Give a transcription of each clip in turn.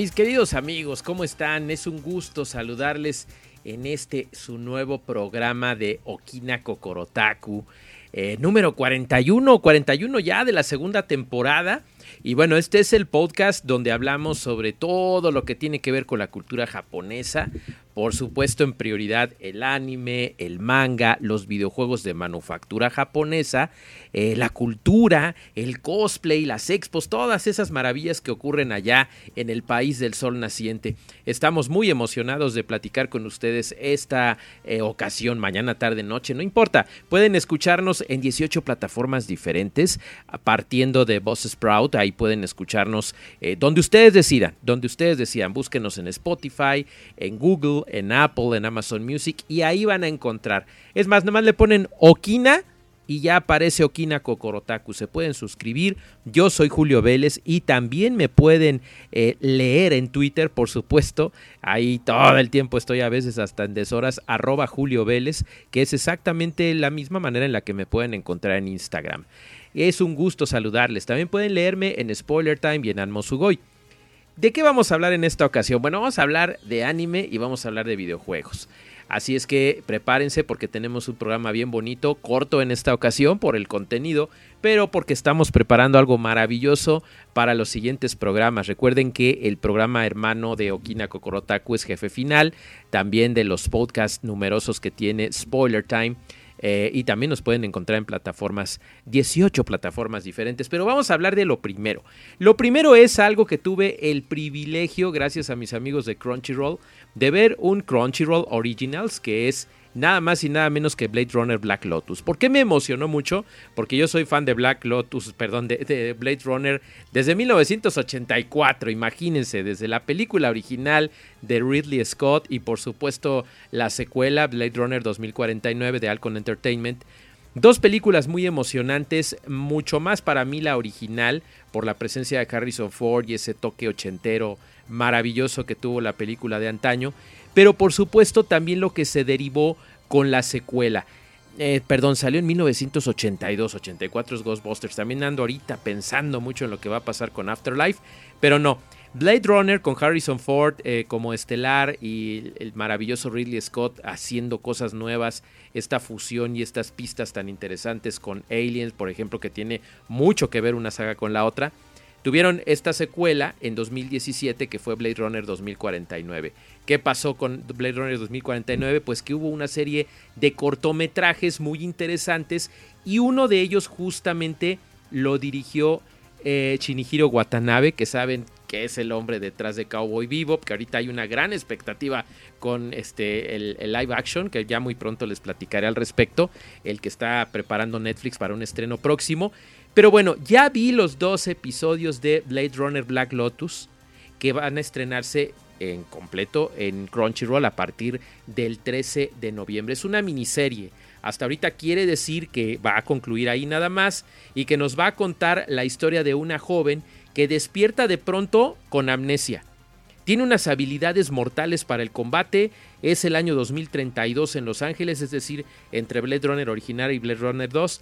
Mis queridos amigos, ¿cómo están? Es un gusto saludarles en este su nuevo programa de Okina Kokorotaku. Eh, número 41, 41 ya de la segunda temporada. Y bueno, este es el podcast donde hablamos sobre todo lo que tiene que ver con la cultura japonesa. Por supuesto, en prioridad el anime, el manga, los videojuegos de manufactura japonesa, eh, la cultura, el cosplay, las expos, todas esas maravillas que ocurren allá en el país del sol naciente. Estamos muy emocionados de platicar con ustedes esta eh, ocasión, mañana, tarde, noche, no importa. Pueden escucharnos en 18 plataformas diferentes, partiendo de Boss Sprout, ahí pueden escucharnos eh, donde ustedes decidan, donde ustedes decidan. Búsquenos en Spotify, en Google, en Apple, en Amazon Music y ahí van a encontrar. Es más, nomás le ponen Okina y ya aparece Okina Kokorotaku. Se pueden suscribir. Yo soy Julio Vélez y también me pueden eh, leer en Twitter, por supuesto. Ahí todo el tiempo estoy a veces hasta en deshoras, arroba Julio Vélez, que es exactamente la misma manera en la que me pueden encontrar en Instagram. Es un gusto saludarles. También pueden leerme en Spoiler Time y en. ¿De qué vamos a hablar en esta ocasión? Bueno, vamos a hablar de anime y vamos a hablar de videojuegos. Así es que prepárense porque tenemos un programa bien bonito, corto en esta ocasión por el contenido, pero porque estamos preparando algo maravilloso para los siguientes programas. Recuerden que el programa hermano de Okina Kokorotaku es jefe final, también de los podcasts numerosos que tiene Spoiler Time eh, y también nos pueden encontrar en plataformas, 18 plataformas diferentes. Pero vamos a hablar de lo primero. Lo primero es algo que tuve el privilegio, gracias a mis amigos de Crunchyroll, de ver un Crunchyroll Originals, que es nada más y nada menos que Blade Runner Black Lotus. ¿Por qué me emocionó mucho? Porque yo soy fan de Black Lotus, perdón, de, Blade Runner desde 1984, imagínense, desde la película original de Ridley Scott y por supuesto la secuela Blade Runner 2049 de Alcon Entertainment. Dos películas muy emocionantes, mucho más para mí la original, por la presencia de Harrison Ford y ese toque ochentero maravilloso que tuvo la película de antaño pero por supuesto también lo que se derivó con la secuela. Eh, perdón, salió en 1982, 84 es Ghostbusters. También ando ahorita pensando mucho en lo que va a pasar con Afterlife, pero no. Blade Runner con Harrison Ford eh, como estelar y el maravilloso Ridley Scott haciendo cosas nuevas, esta fusión y estas pistas tan interesantes con Aliens, por ejemplo, que tiene mucho que ver una saga con la otra. Tuvieron esta secuela en 2017 que fue Blade Runner 2049. ¿Qué pasó con Blade Runner 2049? Pues que hubo una serie de cortometrajes muy interesantes y uno de ellos justamente lo dirigió eh, Shinihiro Watanabe, que saben que es el hombre detrás de Cowboy Bebop, que ahorita hay una gran expectativa con este el, el, live action, que ya muy pronto les platicaré al respecto, el que está preparando Netflix para un estreno próximo. Pero bueno, ya vi los dos episodios de Blade Runner Black Lotus que van a estrenarse en completo en Crunchyroll a partir del 13 de noviembre. Es una miniserie. Hasta ahorita quiere decir que va a concluir ahí nada más y que nos va a contar la historia de una joven que despierta de pronto con amnesia. Tiene unas habilidades mortales para el combate. Es el año 2032 en Los Ángeles, es decir, entre Blade Runner original y Blade Runner 2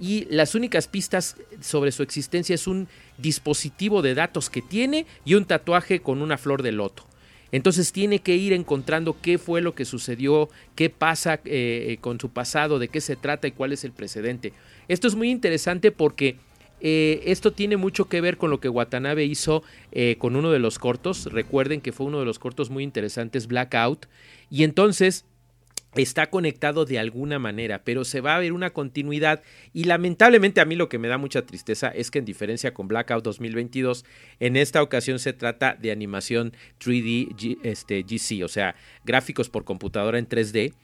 y las únicas pistas sobre su existencia es un dispositivo de datos que tiene y un tatuaje con una flor de loto. Entonces tiene que ir encontrando qué fue lo que sucedió, qué pasa eh, eh, con su pasado, de qué se trata y cuál es el precedente. Esto es muy interesante porque eh, esto tiene mucho que ver con lo que Watanabe hizo con uno de los cortos. Recuerden que fue uno de los cortos muy interesantes, Blackout. Y entonces está conectado de alguna manera, pero se va a ver una continuidad. Y lamentablemente a mí lo que me da mucha tristeza es que en diferencia con Blackout 2022, en esta ocasión se trata de animación 3D este, GC, o sea, gráficos por computadora en 3D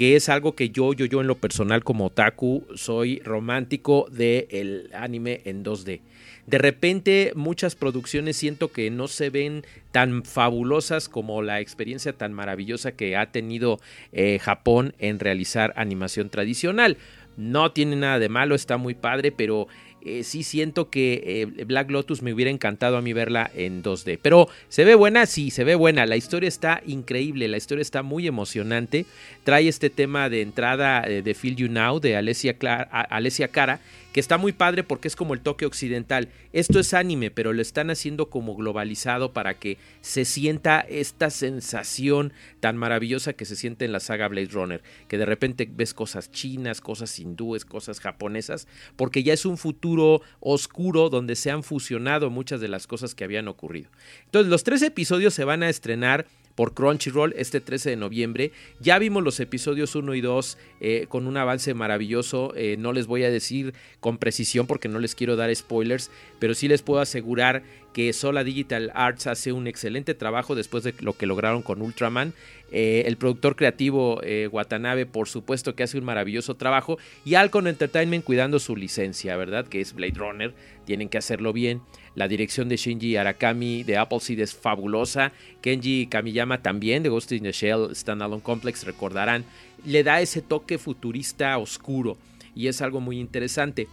que es algo que yo, yo, yo en lo personal como otaku soy romántico del el anime en 2D. De repente muchas producciones siento que no se ven tan fabulosas como la experiencia tan maravillosa que ha tenido eh, Japón en realizar animación tradicional. No tiene nada de malo, está muy padre, pero eh, sí siento que eh, Black Lotus me hubiera encantado a mí verla en 2D. Pero se ve buena, sí, se ve buena. La historia está increíble, la historia está muy emocionante. Trae este tema de entrada eh, de Feel You Now de Alessia, Alessia Cara que está muy padre porque es como el toque occidental. Esto es anime, pero lo están haciendo como globalizado para que se sienta esta sensación tan maravillosa que se siente en la saga Blade Runner, que de repente ves cosas chinas, cosas hindúes, cosas japonesas, porque ya es un futuro oscuro donde se han fusionado muchas de las cosas que habían ocurrido. Entonces, los tres episodios se van a estrenar por Crunchyroll este 13 de noviembre. Ya vimos los episodios 1 y 2 eh, con un avance maravilloso. Eh, no les voy a decir con precisión porque no les quiero dar spoilers, pero sí les puedo asegurar que Sola Digital Arts hace un excelente trabajo después de lo que lograron con Ultraman. Eh, el productor creativo Watanabe, por supuesto que hace un maravilloso trabajo. Y Alcon Entertainment cuidando su licencia, ¿verdad? Que es Blade Runner. Tienen que hacerlo bien. La dirección de Shinji Arakami de Appleseed es fabulosa. Kenji Kamiyama también de Ghost in the Shell Standalone Complex, recordarán, le da ese toque futurista oscuro y es algo muy interesante.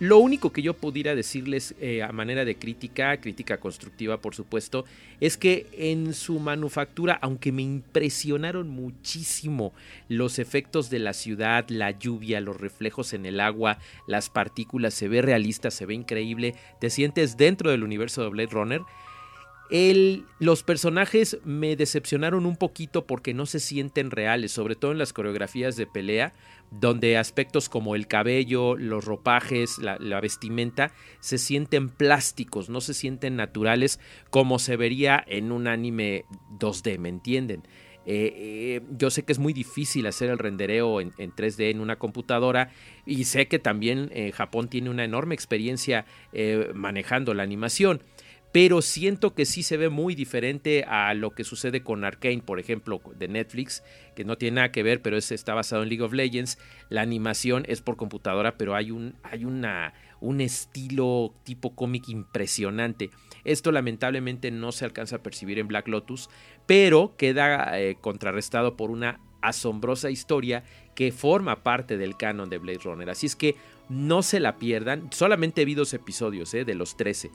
Lo único que yo pudiera decirles eh, a manera de crítica, crítica constructiva por supuesto, es que en su manufactura, aunque me impresionaron muchísimo los efectos de la ciudad, la lluvia, los reflejos en el agua, las partículas, se ve realista, se ve increíble, te sientes dentro del universo de Blade Runner, los personajes me decepcionaron un poquito porque no se sienten reales, sobre todo en las coreografías de pelea, donde aspectos como el cabello, los ropajes, la, vestimenta, se sienten plásticos, no se sienten naturales como se vería en un anime 2D, ¿me entienden? Eh, eh, yo sé que es muy difícil hacer el rendereo en, 3D en una computadora y sé que también eh, Japón tiene una enorme experiencia manejando la animación pero siento que sí se ve muy diferente a lo que sucede con Arkane, por ejemplo, de Netflix, que no tiene nada que ver, pero es, está basado en League of Legends. La animación es por computadora, pero hay un, hay una, un estilo tipo cómic impresionante. Esto lamentablemente no se alcanza a percibir en Black Lotus, pero queda eh, contrarrestado por una asombrosa historia que forma parte del canon de Blade Runner. Así es que no se la pierdan. Solamente vi dos episodios eh, de los 13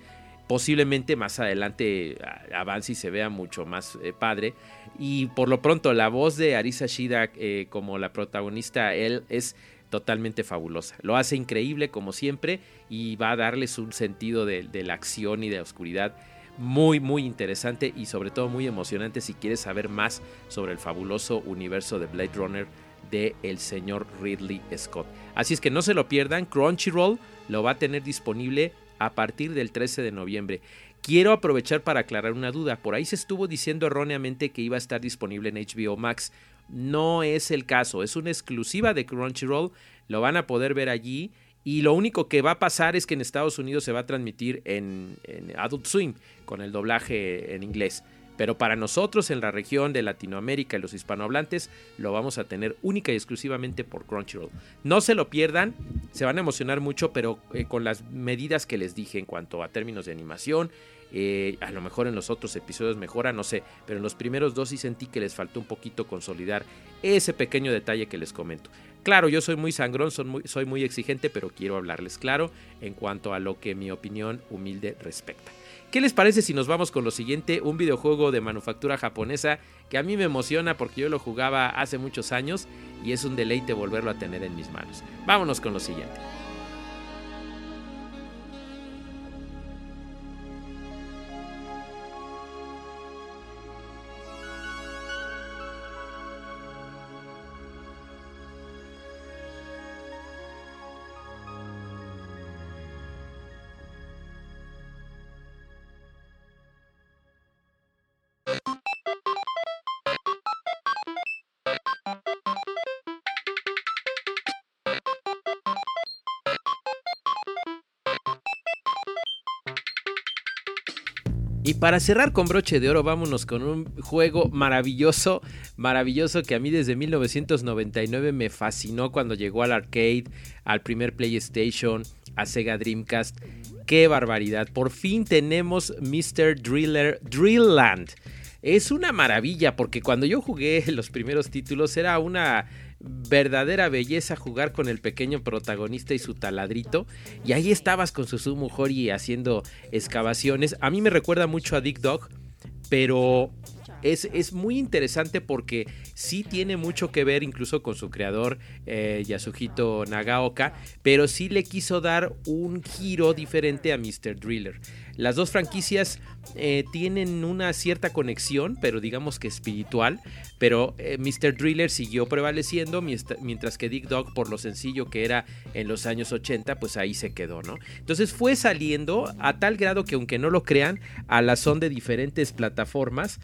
posiblemente más adelante avance y se vea mucho más eh, padre. Y por lo pronto la voz de Arisa Shida eh, como la protagonista, él es totalmente fabulosa. Lo hace increíble como siempre y va a darles un sentido de, la acción y de la oscuridad muy muy interesante y sobre todo muy emocionante si quieres saber más sobre el fabuloso universo de Blade Runner de el señor Ridley Scott. Así es que no se lo pierdan, Crunchyroll lo va a tener disponible a partir del 13 de noviembre. Quiero aprovechar para aclarar una duda. Por ahí se estuvo diciendo erróneamente que iba a estar disponible en HBO Max. No es el caso, es una exclusiva de Crunchyroll. Lo van a poder ver allí. Y lo único que va a pasar es que en Estados Unidos se va a transmitir en, en Adult Swim con el doblaje en inglés. Pero para nosotros en la región de Latinoamérica y los hispanohablantes lo vamos a tener única y exclusivamente por Crunchyroll. No se lo pierdan, se van a emocionar mucho, pero eh, con las medidas que les dije en cuanto a términos de animación. Eh, a lo mejor en los otros episodios mejora, no sé, pero en los primeros dos sí sentí que les faltó un poquito consolidar ese pequeño detalle que les comento. Claro, yo soy muy sangrón, soy muy, soy muy exigente, pero quiero hablarles claro en cuanto a lo que mi opinión humilde respecta. ¿Qué les parece si nos vamos con lo siguiente? Un videojuego de manufactura japonesa que a mí me emociona porque yo lo jugaba hace muchos años y es un deleite volverlo a tener en mis manos. Vámonos con lo siguiente. Y para cerrar con broche de oro, vámonos con un juego maravilloso, maravilloso que a mí desde 1999 me fascinó cuando llegó al arcade, al primer PlayStation, a Sega Dreamcast. ¡Qué barbaridad! Por fin tenemos Mr. Driller Drillland. Es una maravilla porque cuando yo jugué los primeros títulos era una verdadera belleza jugar con el pequeño protagonista y su taladrito. Y ahí estabas con su Sumo Hori haciendo excavaciones. A mí me recuerda mucho a Dick Dog, pero es, es, muy interesante porque sí tiene mucho que ver incluso con su creador eh, Yasuhito Nagaoka, pero sí le quiso dar un giro diferente a Mr. Driller. Las dos franquicias eh, tienen una cierta conexión, pero digamos que espiritual. Pero eh, Mr. Driller siguió prevaleciendo, mientras que Dick Dog, por lo sencillo que era en los años 80, pues ahí se quedó, ¿no? Entonces fue saliendo a tal grado que, aunque no lo crean, a la son de diferentes plataformas,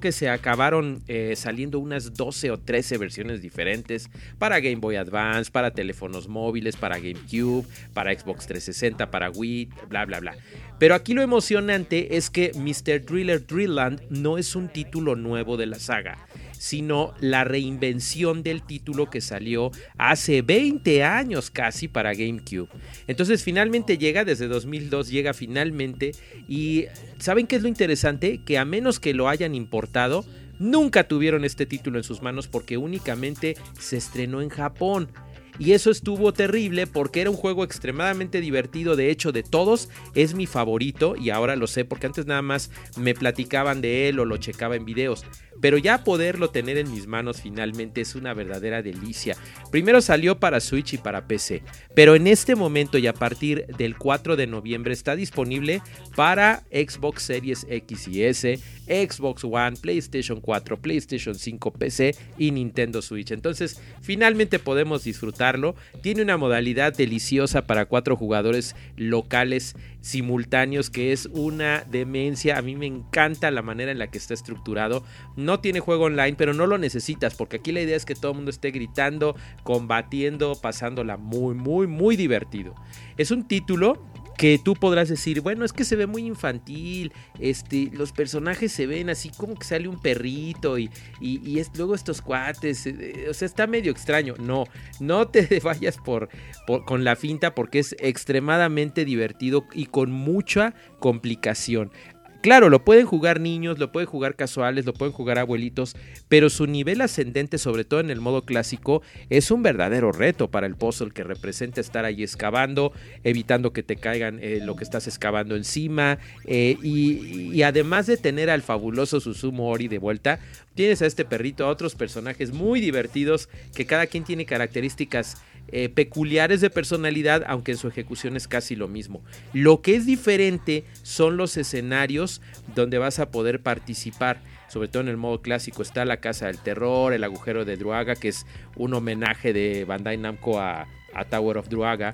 que se acabaron eh, saliendo unas 12 o 13 versiones diferentes para Game Boy Advance, para teléfonos móviles, para GameCube, para Xbox 360, para Wii, bla, bla, bla. Pero aquí lo emocionante es que Mr. Driller Drillland no es un título nuevo de la saga, sino la reinvención del título que salió hace 20 años casi para GameCube. Entonces finalmente llega, desde 2002 llega finalmente y ¿saben qué es lo interesante? Que a menos que lo hayan importado, nunca tuvieron este título en sus manos porque únicamente se estrenó en Japón. Y eso estuvo terrible porque era un juego extremadamente divertido. De hecho, de todos es mi favorito. Y ahora lo sé porque antes nada más me platicaban de él o lo checaba en videos pero ya poderlo tener en mis manos finalmente es una verdadera delicia. Primero salió para Switch y para PC, pero en este momento y a partir del 4 de noviembre está disponible para Xbox Series X y S, Xbox One, PlayStation 4, PlayStation 5, PC y Nintendo Switch. Entonces, finalmente podemos disfrutarlo. Tiene una modalidad deliciosa para cuatro jugadores locales simultáneos que es una demencia. A mí me encanta la manera en la que está estructurado. No tiene juego online, pero no lo necesitas porque aquí la idea es que todo el mundo esté gritando, combatiendo, pasándola muy, muy, muy divertido. Es un título que tú podrás decir, bueno, es que se ve muy infantil, este, los personajes se ven así como que sale un perrito y, y, es, luego estos cuates, eh, eh, o sea, está medio extraño. No, no te vayas por, por, con la finta porque es extremadamente divertido y con mucha complicación. Claro, lo pueden jugar niños, lo pueden jugar casuales, lo pueden jugar abuelitos, pero su nivel ascendente, sobre todo en el modo clásico, es un verdadero reto para el puzzle que representa estar ahí excavando, evitando que te caigan eh, lo que estás excavando encima, eh, y, además de tener al fabuloso Susumu Ori de vuelta, tienes a este perrito, a otros personajes muy divertidos, que cada quien tiene características eh, peculiares de personalidad, aunque en su ejecución es casi lo mismo. Lo que es diferente son los escenarios donde vas a poder participar. Sobre todo en el modo clásico está la Casa del Terror, el agujero de Druaga, que es un homenaje de Bandai Namco a, Tower of Druaga.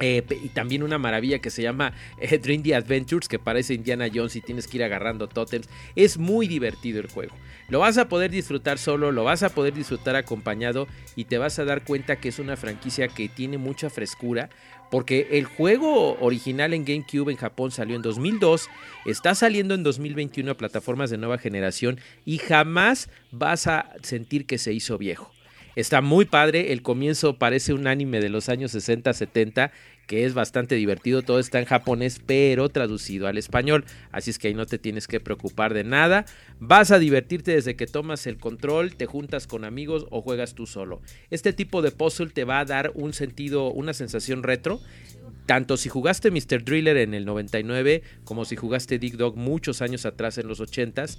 Eh, y también una maravilla que se llama eh, Dream the Adventures, que parece Indiana Jones y tienes que ir agarrando totems. Es muy divertido el juego. Lo vas a poder disfrutar solo, lo vas a poder disfrutar acompañado y te vas a dar cuenta que es una franquicia que tiene mucha frescura. Porque el juego original en GameCube en Japón salió en 2002, está saliendo en 2021 a plataformas de nueva generación y jamás vas a sentir que se hizo viejo. Está muy padre, el comienzo parece un anime de los años 60-70 que es bastante divertido, todo está en japonés pero traducido al español, así es que ahí no te tienes que preocupar de nada, vas a divertirte desde que tomas el control, te juntas con amigos o juegas tú solo. Este tipo de puzzle te va a dar un sentido, una sensación retro, tanto si jugaste Mr. Driller en el 99 como si jugaste Dig Dog muchos años atrás en los 80s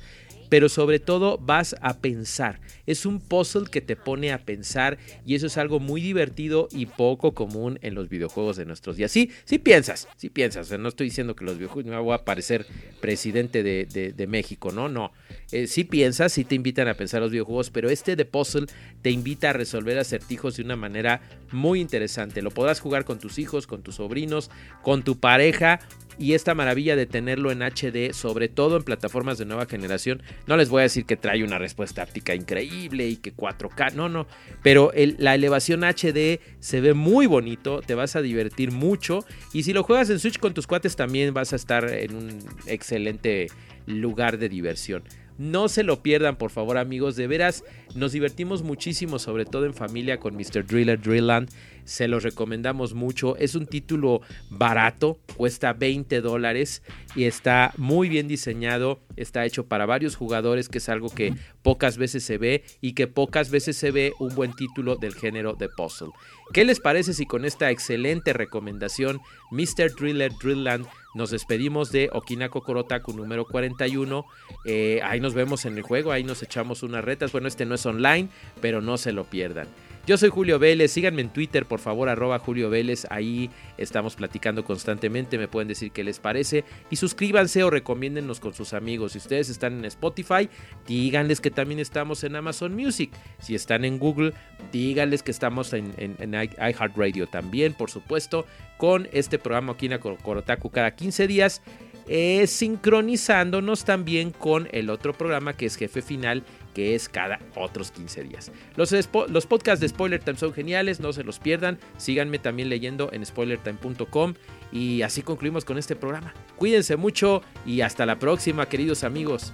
pero sobre todo vas a pensar. Es un puzzle que te pone a pensar y eso es algo muy divertido y poco común en los videojuegos de nuestros días. Sí, sí piensas, sí piensas. no estoy diciendo que los videojuegos me voy a parecer presidente de, México, no, no. Eh, sí piensas, sí te invitan a pensar los videojuegos, pero este de puzzle te invita a resolver acertijos de una manera muy interesante. Lo podrás jugar con tus hijos, con tus sobrinos, con tu pareja y esta maravilla de tenerlo en HD, sobre todo en plataformas de nueva generación. No les voy a decir que trae una respuesta áptica increíble y que 4K, no, no, pero la elevación HD se ve muy bonito, te vas a divertir mucho y si lo juegas en Switch con tus cuates también vas a estar en un excelente lugar de diversión. No se lo pierdan, por favor, amigos. De veras, nos divertimos muchísimo, sobre todo en familia, con Mr. Driller Drillland. Se los recomendamos mucho. Es un título barato, cuesta 20 dólares y está muy bien diseñado. Está hecho para varios jugadores, que es algo que pocas veces se ve y que pocas veces se ve un buen título del género de puzzle. ¿Qué les parece si con esta excelente recomendación, Mr. Driller Drillland nos despedimos de Okinako Korotaku número 41. Eh, ahí nos vemos en el juego, ahí nos echamos unas retas. Bueno, este no es online, pero no se lo pierdan. Yo soy Julio Vélez, síganme en Twitter, por favor, arroba Julio Vélez, ahí estamos platicando constantemente, me pueden decir qué les parece y suscríbanse o recomiéndennos con sus amigos. Si ustedes están en Spotify, díganles que también estamos en Amazon Music. Si están en Google, díganles que estamos en, en, iHeartRadio también, por supuesto, con este programa Okina Korotaku cada 15 días. Eh, sincronizándonos también con el otro programa que es Jefe Final que es cada otros 15 días. Los, los podcasts de Spoiler Time son geniales, no se los pierdan. Síganme también leyendo en spoilertime.com y así concluimos con este programa. Cuídense mucho y hasta la próxima, queridos amigos.